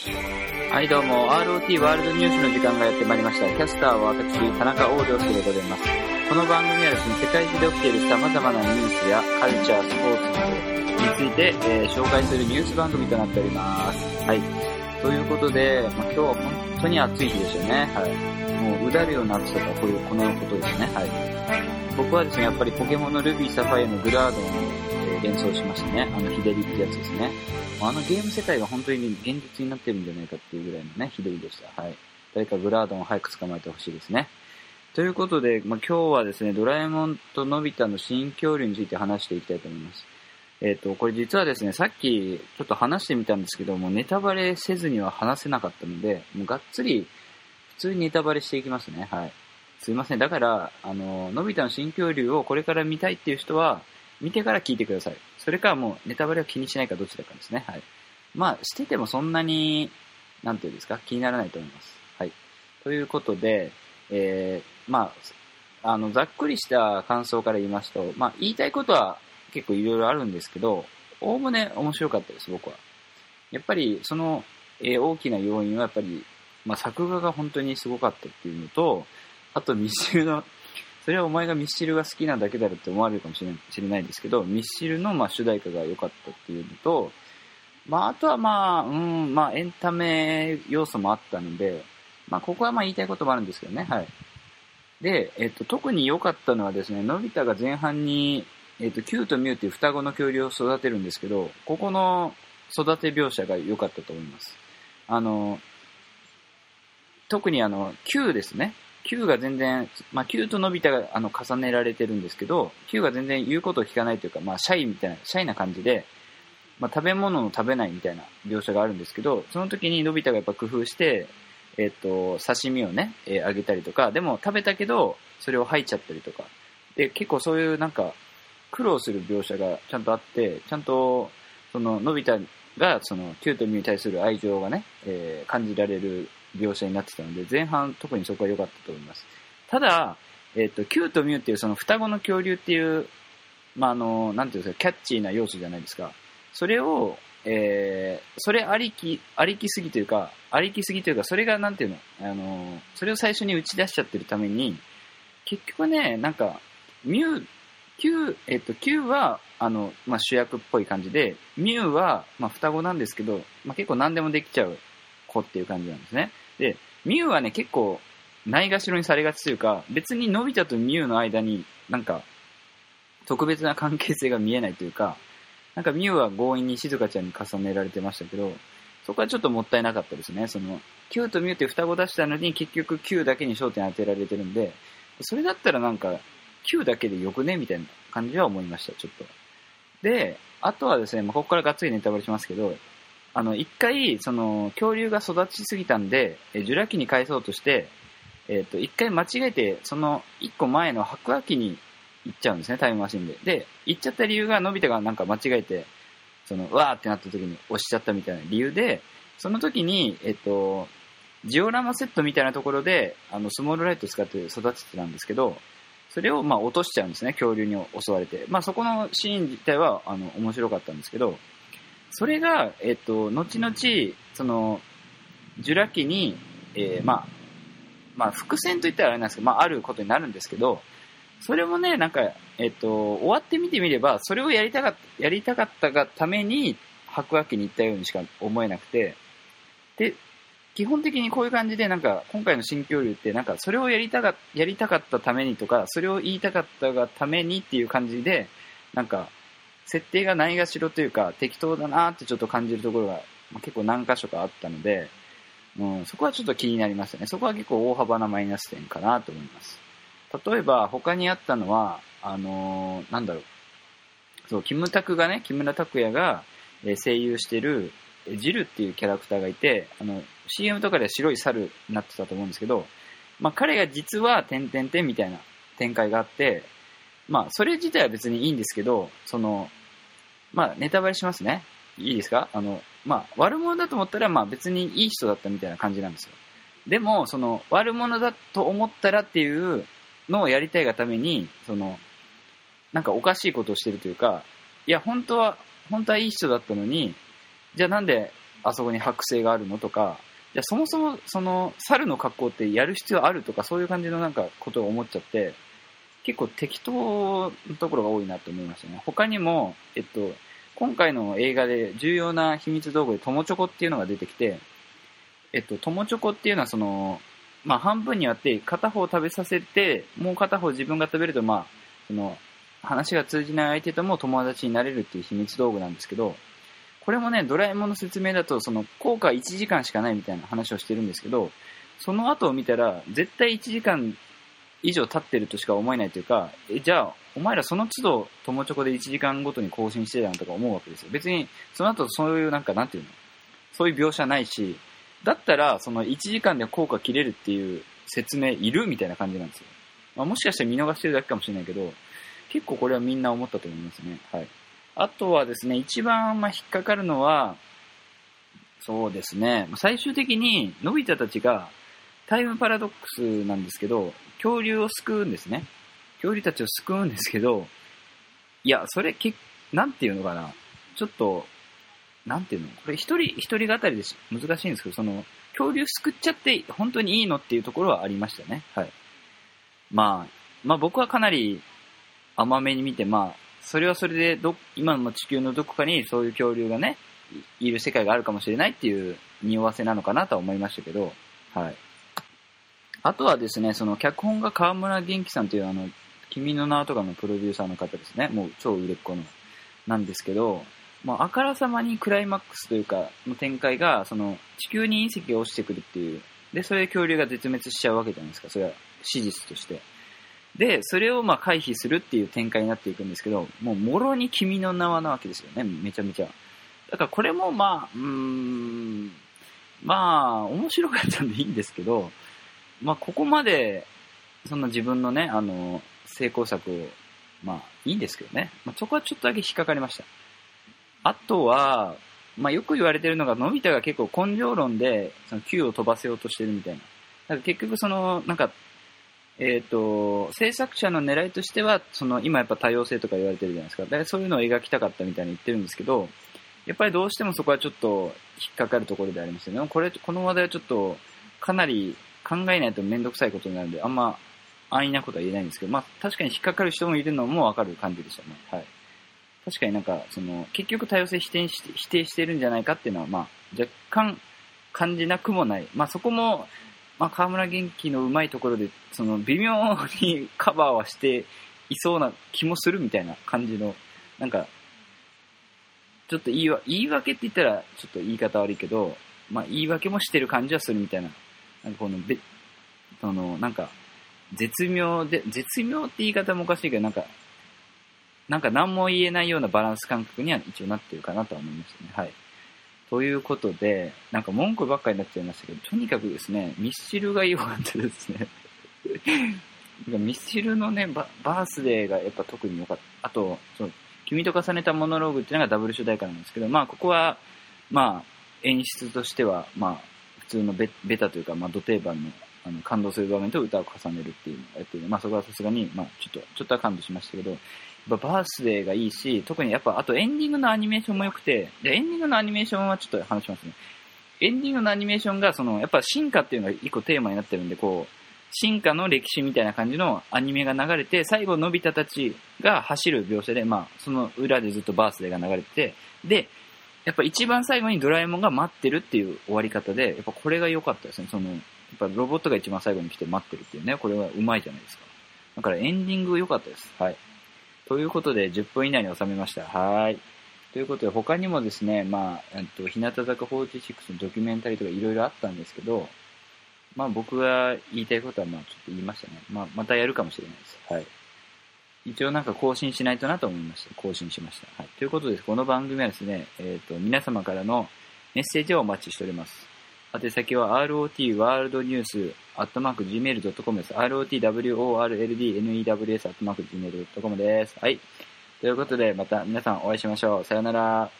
はい、どうも、ROT ワールドニュースの時間がやってまいりました。キャスターは私、田中王良介でございます。この番組はですね、世界中で起きている様々なニュースやカルチャー、スポーツなどについて、えー紹介するニュース番組となっております。はい。ということで、まあ、今日は本当に暑い日でしたね。はい。もう、うだるような暑さがこういう、このことですね。はい。僕はですね、やっぱりポケモンのルビー、サファイアのグラードン、ー連想しましたね。あの、ヒデリってやつですね。あのゲーム世界が本当に現実になってるんじゃないかっていうぐらいのね、ひどいでした。はい。誰かグラードンを早く捕まえてほしいですね。ということで、まあ、今日はですね、ドラえもんとのび太の新恐竜について話していきたいと思います。えっ、と、これ実はですね、さっきちょっと話してみたんですけども、ネタバレせずには話せなかったので、もうがっつり普通にネタバレしていきますね。はい。すいません。だから、あの、のび太の新恐竜をこれから見たいっていう人は、見てから聞いてください。それかもうネタバレを気にしないかどちらかですね。はい。まあ、しててもそんなに、なんていうんですか、気にならないと思います。はい。ということで、えー、まあ、あの、ざっくりした感想から言いますと、まあ、言いたいことは結構いろいろあるんですけど、おおむね面白かったです、僕は。やっぱり、その、えー大きな要因はやっぱり、まあ、作画が本当にすごかったっていうのと、あとミスチルの、それはお前がミスチルが好きなだけだろって思われるかもしれない知れないんですけど、ミスチルのまあ主題歌が良かったっていうのと、まあ、あとはまあ、うん、まあ、エンタメ要素もあったので、まあ、ここはまあ言いたいこともあるんですけどね、はい。で、えっと、特に良かったのはですね、のび太が前半に、えっと、キューとミュウっていう双子の恐竜を育てるんですけど、ここの育て描写が良かったと思います。あの、特にあの、Q ですね。Q が全然、まあ、Q とのび太があの重ねられてるんですけど、Q が全然言うことを聞かないというか、まあ、シャイみたいな、シャイな感じで、まあ、食べ物を食べないみたいな描写があるんですけど、その時にのび太がやっぱ工夫して、えっ、と、刺身をね、えーあげたりとか、でも食べたけど、それを吐いちゃったりとか。で、結構そういうなんか、苦労する描写がちゃんとあって、ちゃんと、その、のび太が、その、キュートミに対する愛情がね、えー感じられる描写になってたので、前半特にそこは良かったと思います。ただ、えっ、と、キューとミュウっていうその双子の恐竜っていう、まあ、あの、なんていうんですか、キャッチーな要素じゃないですか。それを、えー、それありき、ありきすぎというか、ありきすぎというか、それがなんていうの、あの、それを最初に打ち出しちゃってるために、結局ね、なんか、ミュウ、Q、えっと、Q は、あの、まあ、主役っぽい感じで、ミュウは、まあ、双子なんですけど、まあ、結構何でもできちゃう子っていう感じなんですね。で、ミュウはね、結構、ないがしろにされがちというか、別にのび太とミュウの間になんか、特別な関係性が見えないというか、なんかミュウは強引に静香ちゃんに重ねられてましたけど、そこはちょっともったいなかったですね。その、Q とミュウって双子出したのに結局 Q だけに焦点当てられてるんで、それだったらなんか Q だけでよくねみたいな感じは思いました、ちょっと。で、あとはですね、まあ、ここからがっつりネタバレしますけど、あの、一回、その、恐竜が育ちすぎたんで、えジュラ紀に返そうとして、えっ、と、一回間違えて、その一個前の白亜紀に行っちゃうんですね、タイムマシンで。で、行っちゃった理由が、のび太がなんか間違えて、その、わーってなった時に押しちゃったみたいな理由で、その時に、えっ、と、ジオラマセットみたいなところで、あの、スモールライト使って育ててたんですけど、それをまあ落としちゃうんですね、恐竜に襲われて。まあそこのシーン自体は、あの、面白かったんですけど、それが、えっと、後々、その、ジュラ紀に、えーまあ、まあ、伏線といったらあれなんですけど、まあ、あることになるんですけど、それもね、なんか、えっと、終わってみてみれば、それをやりたかった、やりたかったがために、白亜紀に行ったようにしか思えなくて、で、基本的にこういう感じで、なんか、今回の新恐竜って、なんか、それをやりたか、やりたかったためにとか、それを言いたかったがためにっていう感じで、なんか、設定がないがしろというか、適当だなってちょっと感じるところが、ま結構何箇所かあったので、うん、そこはちょっと気になりましたね。そこは結構大幅なマイナス点かなと思います。例えば、他にあったのは、あのーなんだろう。そう、キムタクがね、木村拓哉が、声優してる、ジルっていうキャラクターがいて、あの、CM とかで白い猿になってたと思うんですけど、まあ、彼が実は、点々点みたいな展開があって、まあ、それ自体は別にいいんですけど、その、まあ、ネタバレしますね。いいですか？あの、まあ、悪者だと思ったら、まあ別にいい人だったみたいな感じなんですよ。でも、その、悪者だと思ったらっていうのをやりたいがために、その、なんかおかしいことをしてるというか、いや、本当は、本当はいい人だったのに、じゃあなんであそこに剥製があるのとか、じゃあそもそもその猿の格好ってやる必要あるとかそういう感じのなんかことを思っちゃって、結構適当なところが多いなと思いましたね。他にも、えっと、今回の映画で重要な秘密道具で友チョコっていうのが出てきて、えっと、友チョコっていうのはその、まあ半分に割って片方食べさせて、もう片方自分が食べるとまあ、その、話が通じない相手とも友達になれるっていう秘密道具なんですけど、これもね、ドラえもんの説明だと、その、効果1時間しかないみたいな話をしてるんですけど、その後を見たら、絶対1時間以上経ってるとしか思えないというか、え、じゃあ、お前らその都度、友チョコで1時間ごとに更新してたんとか思うわけですよ。別に、その後そういうなんか、なんていうの？そういう描写ないし、だったら、その1時間で効果切れるっていう説明いるみたいな感じなんですよ。まあ、もしかしたら見逃してるだけかもしれないけど、結構これはみんな思ったと思いますね。はい。あとはですね、一番まあ引っかかるのは、そうですね、最終的に、のび太たちが、タイムパラドックスなんですけど、恐竜を救うんですね。恐竜たちを救うんですけど、いや、それけ、なんていうのかな。ちょっと、なんていうの？これ一人、一人語りで。難しいんですけど、その、恐竜救っちゃって本当にいいのっていうところはありましたね。はい。まあ、まあ僕はかなり甘めに見て、まあ、それはそれでど、今の地球のどこかにそういう恐竜がね、いる世界があるかもしれないっていう匂わせなのかなとは思いましたけど、はい。あとはですね、その脚本が川村元気さんというあの、君の名とかのプロデューサーの方ですね。もう超売れっ子の。なんですけど、まあ、あからさまにクライマックスというか、の展開が、その、地球に隕石が落ちてくるっていう。で、それで恐竜が絶滅しちゃうわけじゃないですか。それは史実として。で、それをまあ回避するっていう展開になっていくんですけど、もう、もろに君の名はなわけですよね。めちゃめちゃ。だからこれもまあ、うーん、まあ、面白かったんでいいんですけど、まあ、ここまで、そんな自分のね、あの、成功作を、まあ、いいんですけどね。まあ、そこはちょっとだけ引っかかりました。あとは、まあ、よく言われてるのが、のび太が結構根性論で、その Q を飛ばせようとしてるみたいな。だから結局その、なんか、えっ、と、制作者の狙いとしては、その、今やっぱ多様性とか言われてるじゃないですか。だからそういうのを描きたかったみたいに言ってるんですけど、やっぱりどうしてもそこはちょっと引っかかるところでありますよね。これ、この話題はちょっと、かなり考えないとめんどくさいことになるんで、あんま安易なことは言えないんですけど、まあ確かに引っかかる人もいるのもわかる感じでしたね。はい。確かになんか、その、結局多様性否定して、否定してるんじゃないかっていうのは、まあ若干感じなくもない。まあそこも、まあ河村元気のうまいところで、その微妙にカバーはしていそうな気もするみたいな感じの、なんか、ちょっと言い言い訳って言ったらちょっと言い方悪いけど、まあ言い訳もしてる感じはするみたいな。なんかこの、べ、その、なんか、絶妙で、絶妙って言い方もおかしいけど、なんか、なんか何も言えないようなバランス感覚には一応なってるかなとは思いましたね。はい。ということで、なんか文句ばっかりになっちゃいましたけど、とにかくですね、ミスチルが良かったですね。ミスチルのねバ、バースデーがやっぱ特に良かった。あと、そう、君と重ねたモノローグっていうのがダブル主題歌なんですけど、まあここは、まあ演出としては、まあ通のベベタというか、まあド定番のあの感動する場面と歌を重ねるっていうのをやってるまあそこはさすがに、まあちょっと、ちょっとは感動しましたけど、やっぱバースデーがいいし、特にやっぱあとエンディングのアニメーションも良くて、で、エンディングのアニメーションはちょっと話しますね。エンディングのアニメーションが、その、やっぱ進化っていうのが一個テーマになってるんで、こう、進化の歴史みたいな感じのアニメが流れて、最後のび太たちが走る描写で、まあ、その裏でずっとバースデーが流れてて、で、やっぱ一番最後にドラえもんが待ってるっていう終わり方で、やっぱこれが良かったですね。その、やっぱロボットが一番最後に来て待ってるっていうね、これはうまいじゃないですか。だからエンディング良かったです。はい。ということで、10分以内に収めました。はい。ということで、他にもですね、まあ、えっと、日向坂46のドキュメンタリーとかいろいろあったんですけど、まあ僕が言いたいことはまあちょっと言いましたね。まあまたやるかもしれないです。はい。一応なんか更新しないとなと思いました。更新しました。はい。ということで、この番組はですね、えっ、と、皆様からのメッセージをお待ちしております。宛先は rotworldnews.gmail.com です。rotworldnews.gmail.com です。はい。ということで、また皆さんお会いしましょう。さよなら。